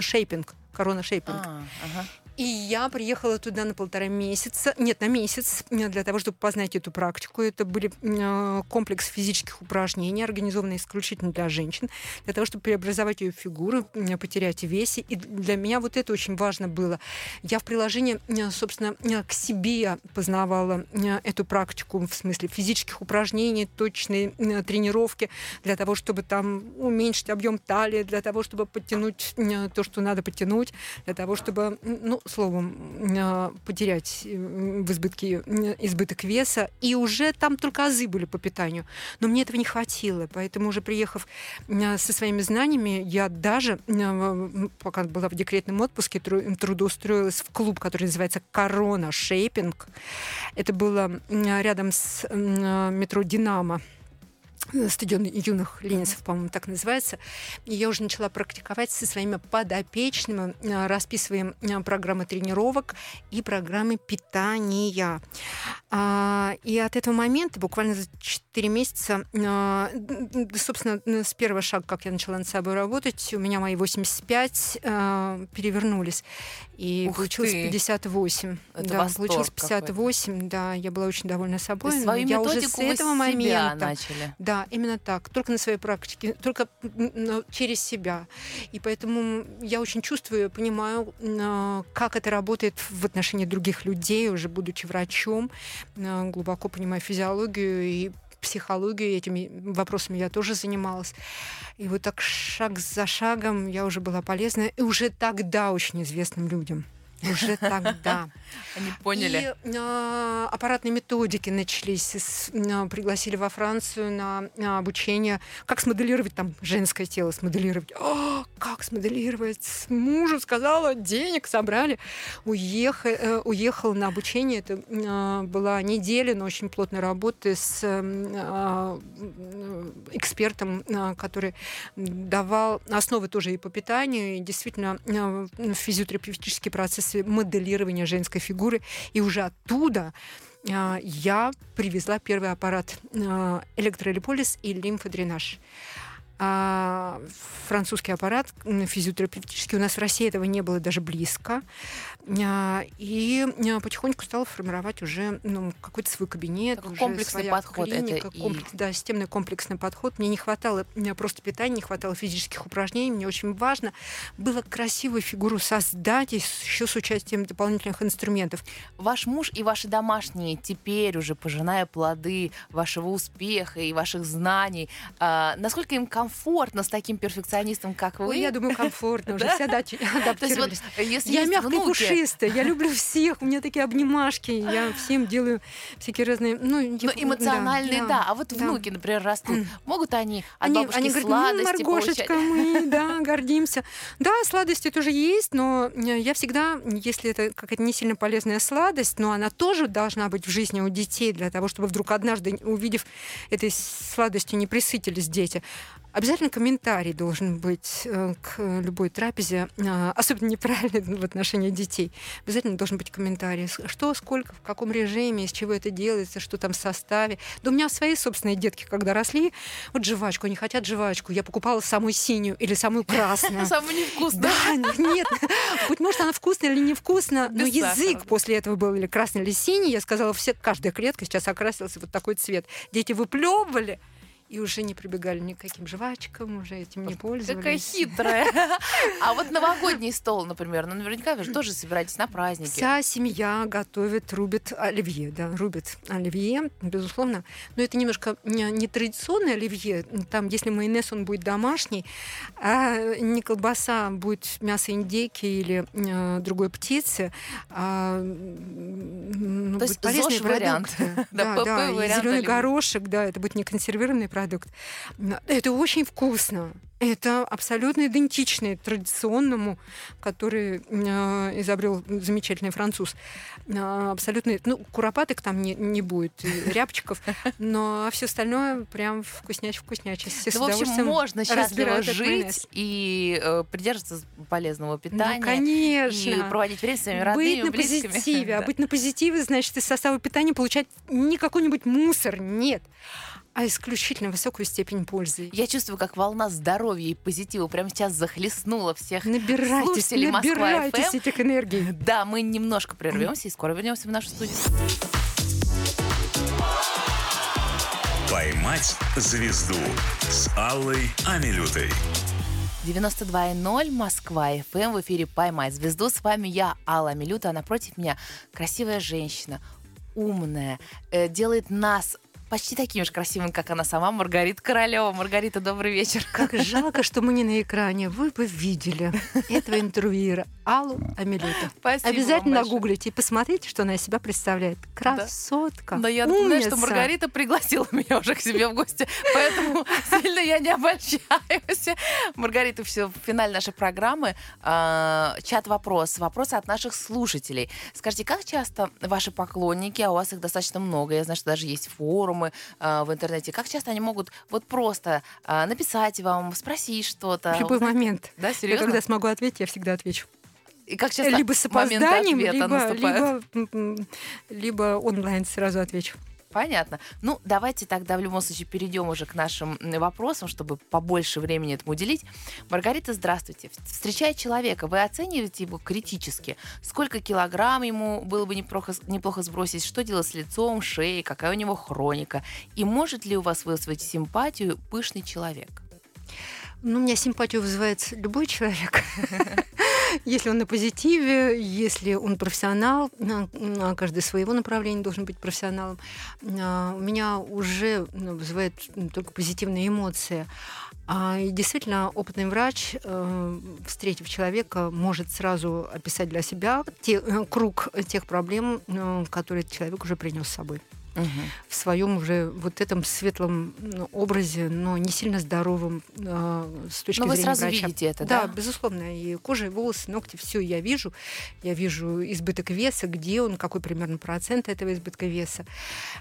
шейпинг, корона шейпинг. А, ага. И я приехала туда на полтора месяца, нет, на месяц, э, для того, чтобы познать эту практику. Это были э, комплекс физических упражнений, организованные исключительно для женщин, для того, чтобы преобразовать ее фигуру, потерять весе. И для меня вот это очень важно было. Я в приложении, э, собственно, к себе познавала эту практику в смысле физических упражнений, точной тренировки, для того, чтобы там уменьшить объем талии, для того, чтобы подтянуть то, что надо подтянуть, для того, чтобы, ну, словом, а, потерять э, в избытке, избыток веса. И уже там только азы были по питанию. Но мне этого не хватило. Поэтому уже приехав а, со своими знаниями, я даже, а, пока была в декретном отпуске, трудоустроилась в клуб, который называется «Корона Шейпинг». Это было рядом с метро «Динамо» стадион юных ленинцев, по-моему, так называется. И я уже начала практиковать со своими подопечными, э, расписываем э, программы тренировок и программы питания. А, и от этого момента, буквально за 4 месяца, э, собственно, с первого шага, как я начала над собой работать, у меня мои 85 перевернулись. И Ух получилось ты. 58. Это да, получилось 58, да, я была очень довольна собой. свою я уже с этого момента начали. Да, да, именно так. Только на своей практике, только через себя. И поэтому я очень чувствую, понимаю, а, как это работает в отношении других людей, уже будучи врачом, а, глубоко понимаю физиологию и психологию, этими вопросами я тоже занималась. И вот так шаг за шагом я уже была полезна, и уже тогда очень известным людям уже тогда. Они поняли. И э, аппаратные методики начались. С, э, пригласили во Францию на, на обучение, как смоделировать там женское тело, смоделировать. О, как смоделировать? Мужу сказала, денег собрали. Уехал, э, уехал на обучение. Это э, была неделя, но очень плотной работы с э, экспертом, э, который давал основы тоже и по питанию, и действительно э, физиотерапевтический процесс процессе моделирования женской фигуры. И уже оттуда а, я привезла первый аппарат а, электролиполиз и лимфодренаж французский аппарат физиотерапевтический. У нас в России этого не было даже близко. А, и а, потихоньку стала формировать уже ну, какой-то свой кабинет. Уже комплексный подход. Клиника, это комплекс, и... Да, системный комплексный подход. Мне не хватало мне просто питания, не хватало физических упражнений. Мне очень важно было красивую фигуру создать еще с участием дополнительных инструментов. Ваш муж и ваши домашние теперь уже, пожиная плоды вашего успеха и ваших знаний, а, насколько им комфортно комфортно с таким перфекционистом, как вы? Ой, я думаю, комфортно. Уже все адаптировались. Я мягкая пушистая, я люблю всех, у меня такие обнимашки, я всем делаю всякие разные... Ну, эмоциональные, да. А вот внуки, например, растут. Могут они от бабушки они говорят, Маргошечка, мы, да, гордимся. Да, сладости тоже есть, но я всегда, если это какая-то не сильно полезная сладость, но она тоже должна быть в жизни у детей для того, чтобы вдруг однажды, увидев этой сладостью, не присытились дети. Обязательно комментарий должен быть э, к любой трапезе, а, особенно неправильный в отношении детей. Обязательно должен быть комментарий, что, сколько, в каком режиме, из чего это делается, что там в составе. Да у меня свои собственные детки, когда росли, вот жвачку, они хотят жвачку. Я покупала самую синюю или самую красную. Самую невкусную. Да, нет. Быть может, она вкусная или невкусная, но язык после этого был или красный, или синий. Я сказала, все, каждая клетка сейчас окрасилась вот такой цвет. Дети выплевывали, и уже не прибегали ни к каким жвачкам, уже этим не пользовались. Какая хитрая. А вот новогодний стол, например, ну наверняка вы же тоже собираетесь на праздники. Вся семья готовит, рубит оливье, да, рубит оливье, безусловно. Но это немножко не, традиционное оливье. Там, если майонез, он будет домашний, а не колбаса, будет мясо индейки или э, другой птицы. А, ну, То есть полезный вариант. Да, да, зеленый горошек, да, это будет не консервированный продукт. Это очень вкусно. Это абсолютно идентичный традиционному, который э, изобрел замечательный француз. Э, абсолютно, ну, куропаток там не, не будет, рябчиков, но все остальное прям вкусняч вкуснячесть. Ну, в общем, можно счастливо жить и э, придерживаться полезного питания. Ну, конечно. И проводить время с своими родными, Быть на близкими. позитиве. А быть на позитиве, значит, из состава питания получать не какой-нибудь мусор, нет а исключительно высокую степень пользы. Я чувствую, как волна здоровья и позитива прямо сейчас захлестнула всех набирайтесь, слушателей набирайтесь Москва этих энергий. Да, мы немножко прервемся и скоро вернемся в нашу студию. «Поймать звезду» с Аллой Амилютой. 92.0 Москва, ФМ в эфире «Поймать звезду». С вами я, Алла Милюта, а напротив меня красивая женщина, умная, э, делает нас почти такими же красивыми, как она сама, Маргарита Королева. Маргарита, добрый вечер. Как жалко, что мы не на экране. Вы бы видели этого интервьюера Аллу Амелюту. Спасибо Обязательно нагуглите и посмотрите, что она из себя представляет. Красотка. Да, я напоминаю, что Маргарита пригласила меня уже к себе в гости, поэтому сильно я не обольщаюсь. Маргарита, все, финаль нашей программы. А, чат-вопрос. Вопросы от наших слушателей. Скажите, как часто ваши поклонники, а у вас их достаточно много, я знаю, что даже есть форумы, форумы э, в интернете, как часто они могут вот просто э, написать вам, спросить что-то? В любой узнать? момент. Да, серьезно? Я когда смогу ответить, я всегда отвечу. И как часто либо с опозданием, либо, либо, либо онлайн сразу отвечу. Понятно. Ну, давайте тогда в любом случае перейдем уже к нашим вопросам, чтобы побольше времени этому уделить. Маргарита, здравствуйте. Встречая человека, вы оцениваете его критически? Сколько килограмм ему было бы неплохо, неплохо сбросить? Что делать с лицом, шеей? Какая у него хроника? И может ли у вас вызвать симпатию пышный человек? Ну, у меня симпатию вызывает любой человек. Если он на позитиве, если он профессионал, на каждое своего направления должен быть профессионалом, а, у меня уже ну, вызывает только позитивные эмоции. А, и действительно, опытный врач, э, встретив человека, может сразу описать для себя те, э, круг тех проблем, э, которые человек уже принес с собой угу. в своем уже вот этом светлом ну, образе, но не сильно здоровом э, с точки но зрения вы сразу врача. видите это, да? Да, безусловно. И кожа, и волосы, ногти, все я вижу. Я вижу избыток веса, где он, какой примерно процент этого избытка веса.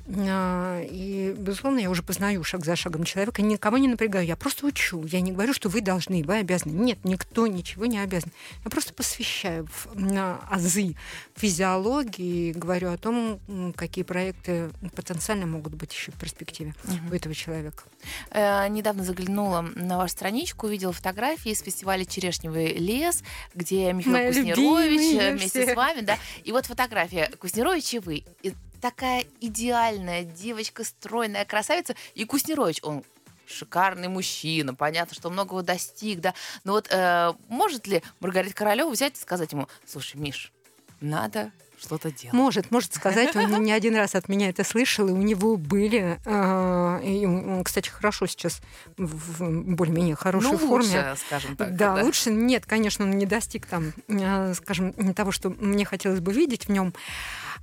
Э, и, безусловно, я уже познаю шаг за шагом человека, никого не напрягаю. Я просто учу. Я не говорю, что вы должны, вы обязаны. Нет, никто ничего не обязан. Я просто посвящаю в, на азы физиологии, говорю о том, какие проекты потенциально могут быть еще в перспективе угу. у этого человека. Э, недавно заглянула на вашу страничку, увидела фотографии из фестиваля «Черешневый лес», где Михаил Моя Кузнерович э, вместе все. с вами, да. И вот фотография Кузнерович и вы. И такая идеальная девочка, стройная красавица. И Кузнерович, он шикарный мужчина, понятно, что многого достиг, да. Но вот э, может ли Маргарита Королева взять и сказать ему, слушай, Миш, надо что-то делать. Может, может сказать. Он не один раз от меня это слышал, и у него были... А, и он, кстати, хорошо сейчас в более-менее хорошей ну, форме. Лучше, скажем так. Да, да, лучше. Нет, конечно, он не достиг там, а, скажем, того, что мне хотелось бы видеть в нем.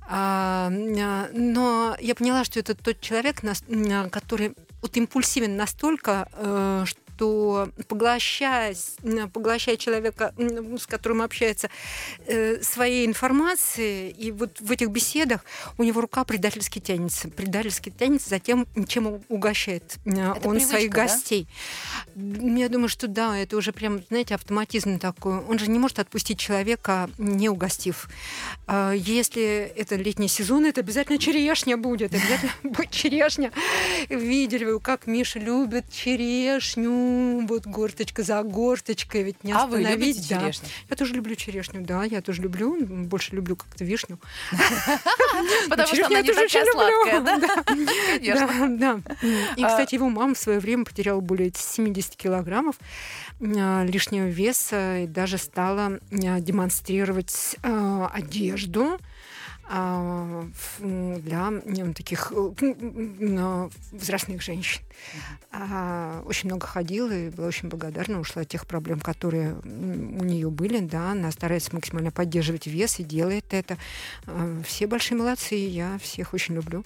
А, но я поняла, что это тот человек, который вот импульсивен настолько, э, что что поглощая, поглощая человека, с которым общается, э, своей информацией, и вот в этих беседах у него рука предательски тянется, предательски тянется за тем, чем угощает это он привычка, своих гостей. Да? Я думаю, что да, это уже прям, знаете, автоматизм такой. Он же не может отпустить человека, не угостив. А если это летний сезон, это обязательно черешня будет, обязательно будет черешня. Видели вы, как Миша любит черешню, ну, вот горточка за горточкой, ведь не а вы остановить. любите да. черешню? Я тоже люблю черешню, да, я тоже люблю. Больше люблю как-то вишню. Потому что она не тоже очень такая люблю. сладкая, да? Конечно. И, А- кстати, его мама в свое время потеряла более 70 килограммов а, лишнего веса и даже стала а, демонстрировать одежду для м, таких э, м, возрастных женщин. А, Очень много ходила и была очень благодарна, ушла от тех проблем, которые у нее были. Да, она старается максимально поддерживать вес и делает это. А, Все большие молодцы, я всех очень люблю.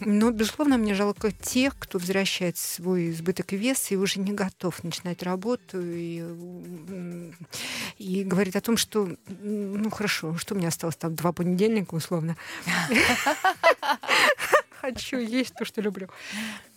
Но, безусловно, мне жалко тех, кто возвращает свой избыток веса и уже не готов начинать работу и, и говорит о том, что, ну хорошо, что меня осталось там два понедельника условно. Хочу есть то, что люблю.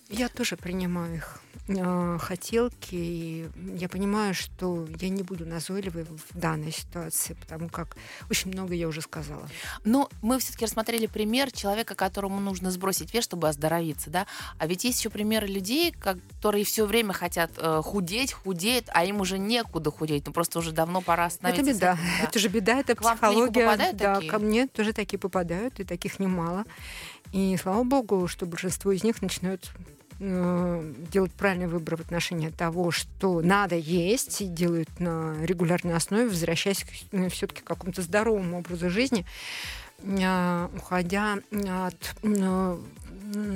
Я тоже принимаю их э, хотелки, и я понимаю, что я не буду назойливой в данной ситуации, потому как очень много я уже сказала. Но мы все-таки рассмотрели пример человека, которому нужно сбросить вес, чтобы оздоровиться, да? А ведь есть еще примеры людей, которые все время хотят э, худеть, худеют, а им уже некуда худеть, ну просто уже давно пора Это остановиться. с беда. этим, да. Это же беда, это К психология. да, такие? ко мне тоже такие попадают, и таких немало. И слава богу, что большинство из них начинают э, делать правильный выбор в отношении того, что надо есть, и делают на регулярной основе, возвращаясь все-таки к какому-то здоровому образу жизни, э, уходя от, э,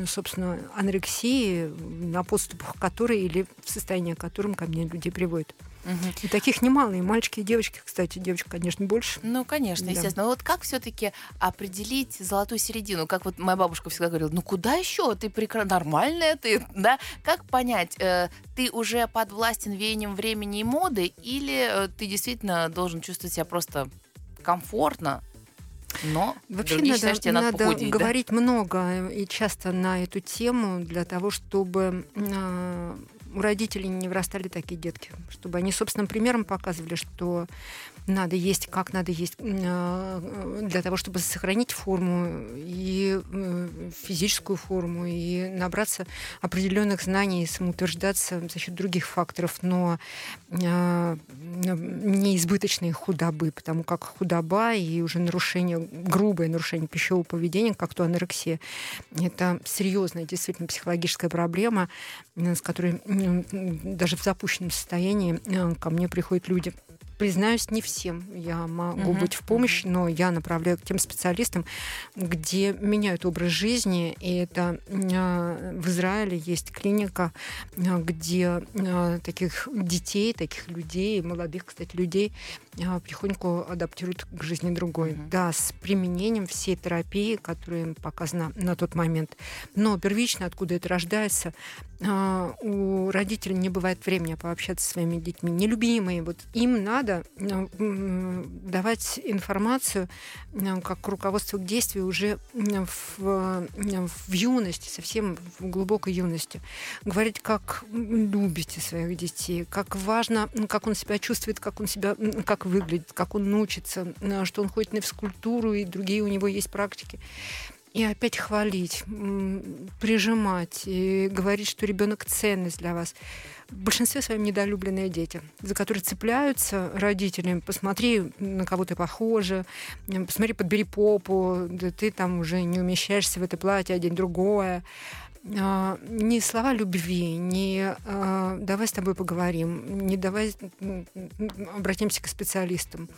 собственно, анорексии, на подступах которой или в состоянии которым ко мне люди приводят. Мгм. И таких немало, и мальчики, и девочки, кстати, девочек, конечно, больше. Ну, конечно, Да. естественно. Но вот как все-таки определить золотую середину? Как вот моя бабушка всегда говорила, ну куда еще? Ты прекрасно, нормальная ты, да? Как понять, э, ты уже подвластен веянием времени и моды, или э, ты действительно должен чувствовать себя просто комфортно, но Вообще другие надо, считают, что тебе надо, надо похудеть, да? говорить много и часто на эту тему для того, чтобы э, у родителей не вырастали такие детки, чтобы они собственным примером показывали, что надо есть, как надо есть э, для того, чтобы сохранить форму и э, физическую форму и набраться определенных знаний и самоутверждаться за счет других факторов, но э, не избыточной худобы, потому как худоба и уже нарушение, грубое нарушение пищевого поведения, как то анорексия, это серьезная действительно психологическая проблема, э, с которой даже в запущенном состоянии э, ко мне приходят люди. Признаюсь, не всем я могу Мгм, быть в помощь, но я направляю к тем специалистам, где меняют образ жизни. И это э, в Израиле есть клиника, э, где э, таких детей, таких людей, молодых, кстати, людей потихоньку адаптируют к жизни другой. Мгм. Да, с применением всей терапии, которая им показана на тот момент. Но первично, откуда это рождается, а, у родителей не бывает времени пообщаться со своими детьми. Нелюбимые, вот им надо а, м, давать информацию как руководство к действию уже в, в юности, совсем в глубокой юности. Говорить, как любите своих детей, как важно, как он себя чувствует, как он себя, как выглядит, как он учится, что он ходит на физкультуру, и другие у него есть практики. И опять хвалить, прижимать, и говорить, что ребенок ценность для вас. В большинстве своем недолюбленные дети, за которые цепляются родители. Посмотри, на кого ты похожа, посмотри, подбери попу, да ты там уже не умещаешься в это платье, одень другое. А, Не слова любви, не а, давай с тобой поговорим, не давай обратимся к специалистам,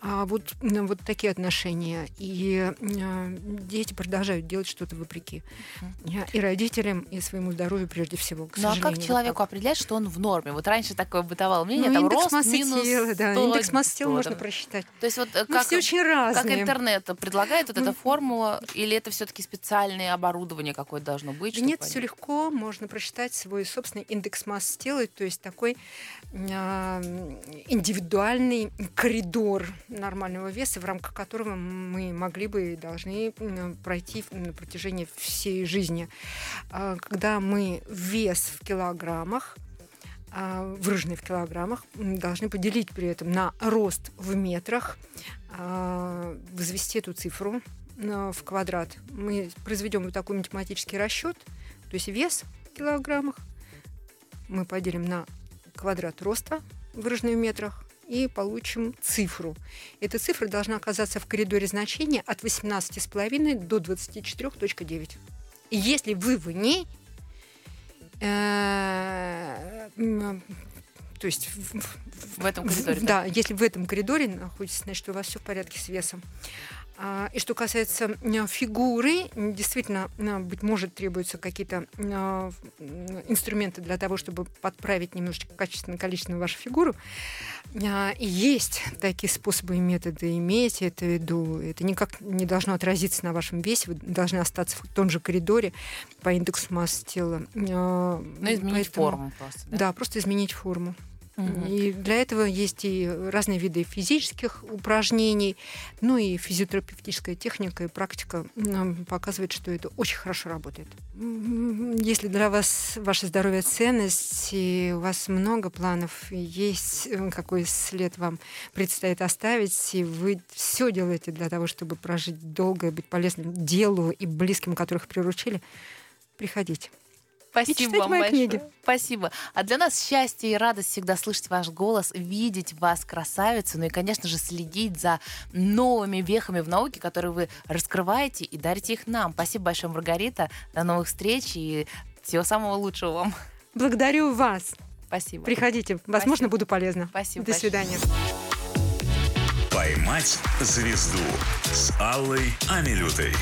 а вот, м, вот такие отношения. И а, дети продолжают делать что-то вопреки. Я- И родителям, и своему здоровью прежде всего. К Ну а как вот человеку так. определять, что он в норме? Вот раньше такое бытовало мнение, Ну, там индекс рост массы минус тела, да, 100, индекс массы тела 100, можно там. просчитать. То есть вот э, как, все очень как интернет предлагает вот эта Ну, формула, или это все-таки специальное оборудование какое-то должно быть? Нет, все легко, можно просчитать свой собственный индекс массы тела, то есть такой а, индивидуальный коридор нормального веса, в рамках которого мы могли бы и должны пройти на протяжении всей жизни. А, Когда мы вес в килограммах, а, выраженный в килограммах, должны поделить при этом на рост в метрах, а, возвести эту цифру в квадрат. Мы произведем вот такой математический расчет, то есть вес в килограммах мы поделим на квадрат роста, выраженный в метрах, и получим цифру. Эта цифра должна оказаться в коридоре значения от 18,5 до 24.9. И если вы в ней, э, то есть в этом коридоре. Да, если в этом коридоре находитесь, значит, у вас все в порядке с весом. А, и что касается фигуры, действительно, быть может, требуются какие-то а, инструменты для того, чтобы подправить немножечко качественно количественно вашу фигуру. А, и есть такие способы и методы. Имейте это в виду. Это никак не должно отразиться на вашем весе. Вы должны остаться в том же коридоре по индексу массы тела. Но изменить Поэтому, форму просто. Да? да, просто изменить форму. И для этого есть и разные виды физических упражнений, ну и физиотерапевтическая техника и практика нам показывает, что это очень хорошо работает. Если для вас ваше здоровье ценность, и у вас много планов, и есть э, какой след вам предстоит оставить, и вы все делаете для того, чтобы прожить долго, быть полезным делу и близким, которых приручили, приходите. Спасибо вам большое. Книги. Спасибо. А для нас счастье и радость всегда слышать ваш голос, видеть вас, красавицу, ну и, конечно же, следить за новыми вехами в науке, которые вы раскрываете и дарите их нам. Спасибо большое, Маргарита. До новых встреч и всего самого лучшего вам. Благодарю вас. Спасибо. Приходите. Возможно, Спасибо. буду полезна. Спасибо. До большое. свидания. Поймать звезду с Аллой Амилютой.